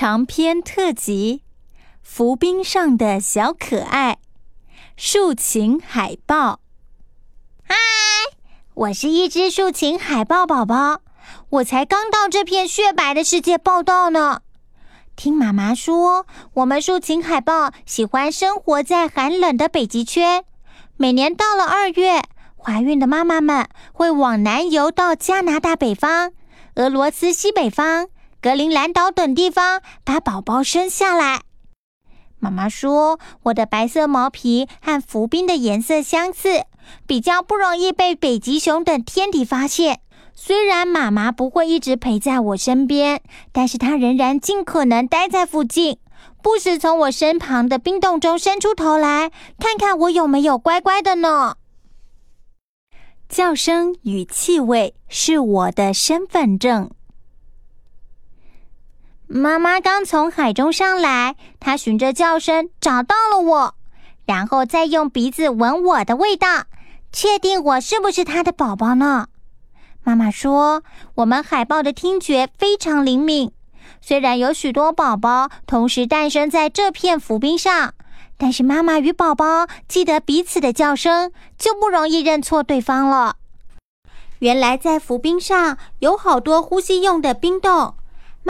长篇特辑《浮冰上的小可爱》，竖琴海豹。嗨，我是一只竖琴海豹宝宝，我才刚到这片雪白的世界报道呢。听妈妈说，我们竖琴海豹喜欢生活在寒冷的北极圈。每年到了二月，怀孕的妈妈们会往南游到加拿大北方、俄罗斯西北方。格陵兰岛等地方把宝宝生下来。妈妈说，我的白色毛皮和浮冰的颜色相似，比较不容易被北极熊等天敌发现。虽然妈妈不会一直陪在我身边，但是她仍然尽可能待在附近，不时从我身旁的冰洞中伸出头来，看看我有没有乖乖的呢。叫声与气味是我的身份证。妈妈刚从海中上来，她循着叫声找到了我，然后再用鼻子闻我的味道，确定我是不是她的宝宝呢？妈妈说，我们海豹的听觉非常灵敏，虽然有许多宝宝同时诞生在这片浮冰上，但是妈妈与宝宝记得彼此的叫声，就不容易认错对方了。原来在浮冰上有好多呼吸用的冰洞。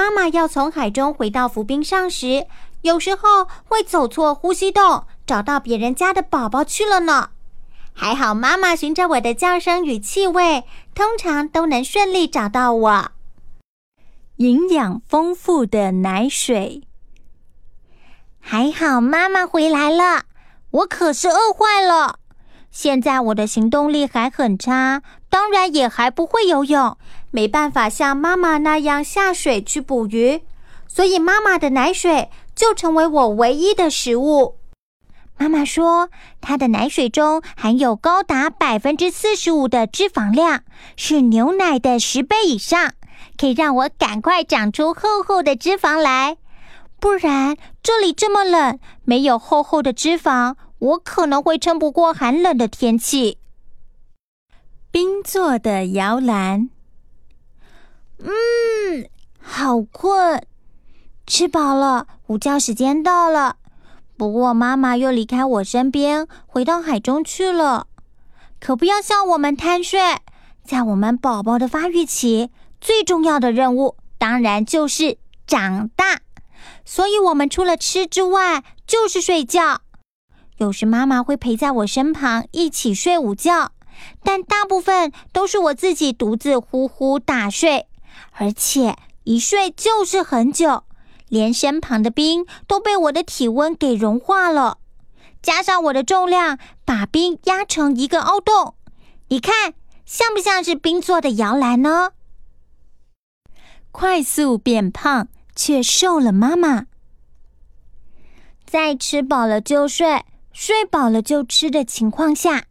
妈妈要从海中回到浮冰上时，有时候会走错呼吸洞，找到别人家的宝宝去了呢。还好妈妈循着我的叫声与气味，通常都能顺利找到我。营养丰富的奶水，还好妈妈回来了，我可是饿坏了。现在我的行动力还很差，当然也还不会游泳。没办法像妈妈那样下水去捕鱼，所以妈妈的奶水就成为我唯一的食物。妈妈说，她的奶水中含有高达百分之四十五的脂肪量，是牛奶的十倍以上，可以让我赶快长出厚厚的脂肪来。不然这里这么冷，没有厚厚的脂肪，我可能会撑不过寒冷的天气。冰做的摇篮。嗯，好困，吃饱了，午觉时间到了。不过妈妈又离开我身边，回到海中去了。可不要笑我们贪睡，在我们宝宝的发育期，最重要的任务当然就是长大。所以，我们除了吃之外，就是睡觉。有时妈妈会陪在我身旁一起睡午觉，但大部分都是我自己独自呼呼大睡。而且一睡就是很久，连身旁的冰都被我的体温给融化了，加上我的重量，把冰压成一个凹洞。你看，像不像是冰做的摇篮呢？快速变胖却瘦了，妈妈。再吃饱了就睡，睡饱了就吃的情况下，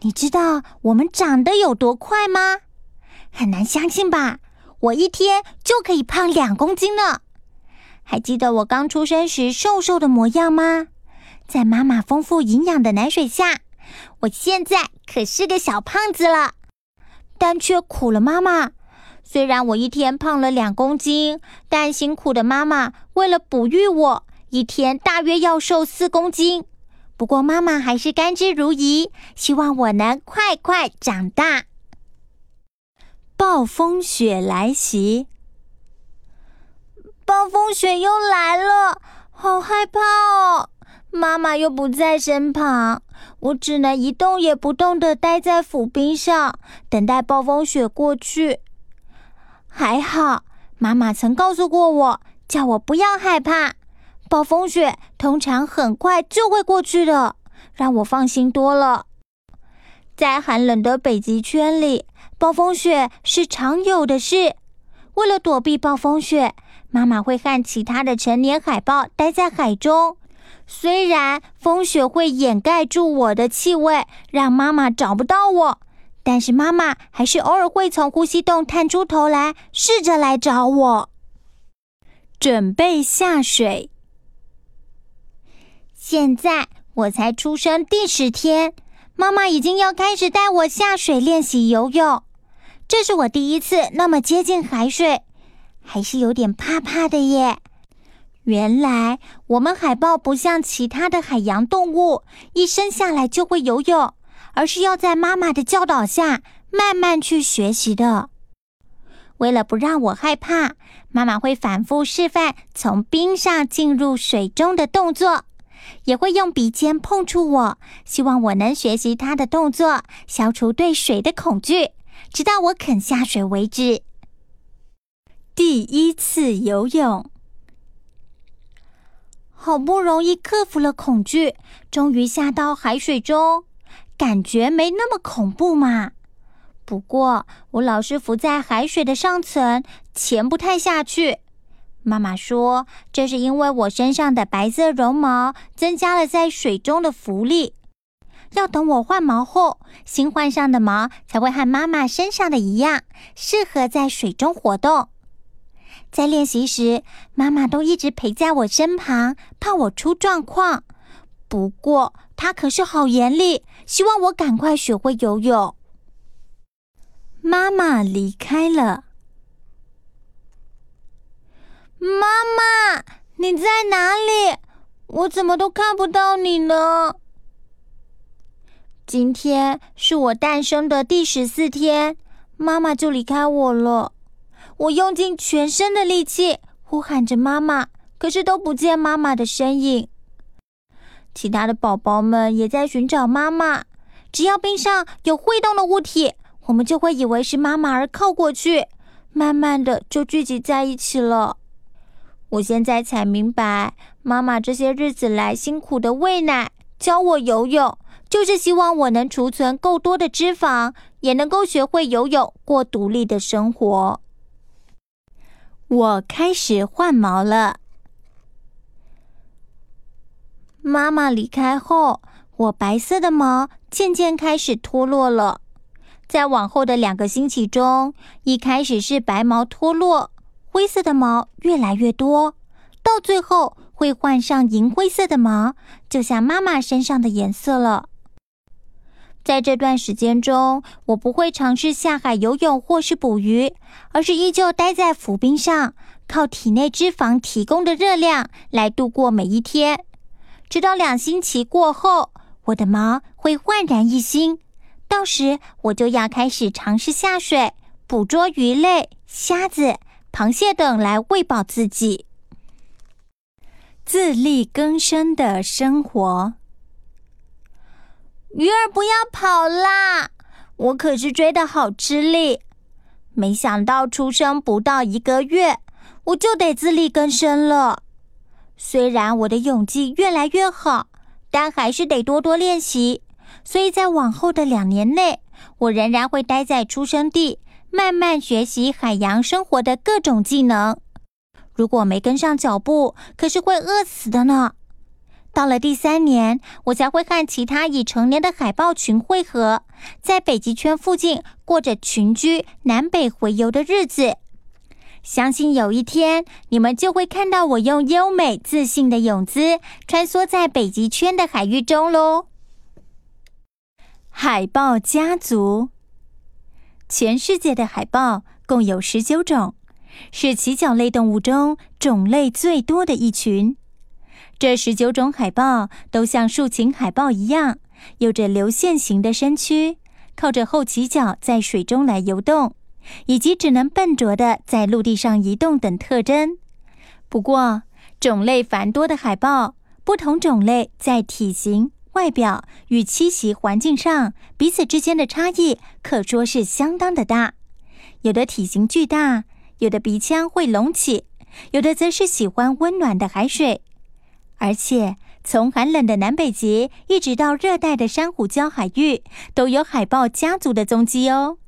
你知道我们长得有多快吗？很难相信吧？我一天就可以胖两公斤呢，还记得我刚出生时瘦瘦的模样吗？在妈妈丰富营养的奶水下，我现在可是个小胖子了，但却苦了妈妈。虽然我一天胖了两公斤，但辛苦的妈妈为了哺育我，一天大约要瘦四公斤。不过妈妈还是甘之如饴，希望我能快快长大。暴风雪来袭！暴风雪又来了，好害怕哦！妈妈又不在身旁，我只能一动也不动的待在浮冰上，等待暴风雪过去。还好，妈妈曾告诉过我，叫我不要害怕，暴风雪通常很快就会过去的，让我放心多了。在寒冷的北极圈里。暴风雪是常有的事，为了躲避暴风雪，妈妈会和其他的成年海豹待在海中。虽然风雪会掩盖住我的气味，让妈妈找不到我，但是妈妈还是偶尔会从呼吸洞探出头来，试着来找我。准备下水。现在我才出生第十天，妈妈已经要开始带我下水练习游泳。这是我第一次那么接近海水，还是有点怕怕的耶。原来我们海豹不像其他的海洋动物，一生下来就会游泳，而是要在妈妈的教导下慢慢去学习的。为了不让我害怕，妈妈会反复示范从冰上进入水中的动作，也会用鼻尖碰触我，希望我能学习他的动作，消除对水的恐惧，直到我肯下水为止。第一次游泳。好不容易克服了恐惧，终于下到海水中，感觉没那么恐怖嘛。不过我老是浮在海水的上层，潜不太下去。妈妈说，这是因为我身上的白色绒毛增加了在水中的浮力，要等我换毛后，新换上的毛才会和妈妈身上的一样，适合在水中活动。在练习时，妈妈都一直陪在我身旁，怕我出状况。不过她可是好严厉，希望我赶快学会游泳。妈妈离开了。妈妈，你在哪里？我怎么都看不到你呢？今天是我诞生的第十四天，妈妈就离开我了。我用尽全身的力气呼喊着妈妈，可是都不见妈妈的身影。其他的宝宝们也在寻找妈妈。只要冰上有会动的物体，我们就会以为是妈妈而靠过去，慢慢的就聚集在一起了。我现在才明白，妈妈这些日子来辛苦的喂奶、教我游泳，就是希望我能储存够多的脂肪，也能够学会游泳，过独立的生活。我开始换毛了。妈妈离开后，我白色的毛渐渐开始脱落了。在往后的两个星期中，一开始是白毛脱落，灰色的毛越来越多，到最后会换上银灰色的毛，就像妈妈身上的颜色了。在这段时间中，我不会尝试下海游泳或是捕鱼，而是依旧待在浮冰上，靠体内脂肪提供的热量来度过每一天。直到两星期过后，我的毛会焕然一新，到时我就要开始尝试下水，捕捉鱼类、虾子、螃蟹等来喂饱自己，自力更生的生活。鱼儿不要跑啦！我可是追得好吃力。没想到出生不到一个月，我就得自力更生了。虽然我的泳技越来越好，但还是得多多练习。所以在往后的两年内，我仍然会待在出生地，慢慢学习海洋生活的各种技能。如果没跟上脚步，可是会饿死的呢。到了第三年，我才会和其他已成年的海豹群汇合，在北极圈附近过着群居、南北回游的日子。相信有一天，你们就会看到我用优美自信的泳姿穿梭在北极圈的海域中喽。海豹家族，全世界的海豹共有十九种，是鳍脚类动物中种类最多的一群。这十九种海豹都像竖琴海豹一样，有着流线型的身躯，靠着后鳍脚在水中来游动，以及只能笨拙的在陆地上移动等特征。不过，种类繁多的海豹，不同种类在体型、外表与栖息环境上彼此之间的差异，可说是相当的大。有的体型巨大，有的鼻腔会隆起，有的则是喜欢温暖的海水。而且，从寒冷的南北极一直到热带的珊瑚礁海域，都有海豹家族的踪迹哦。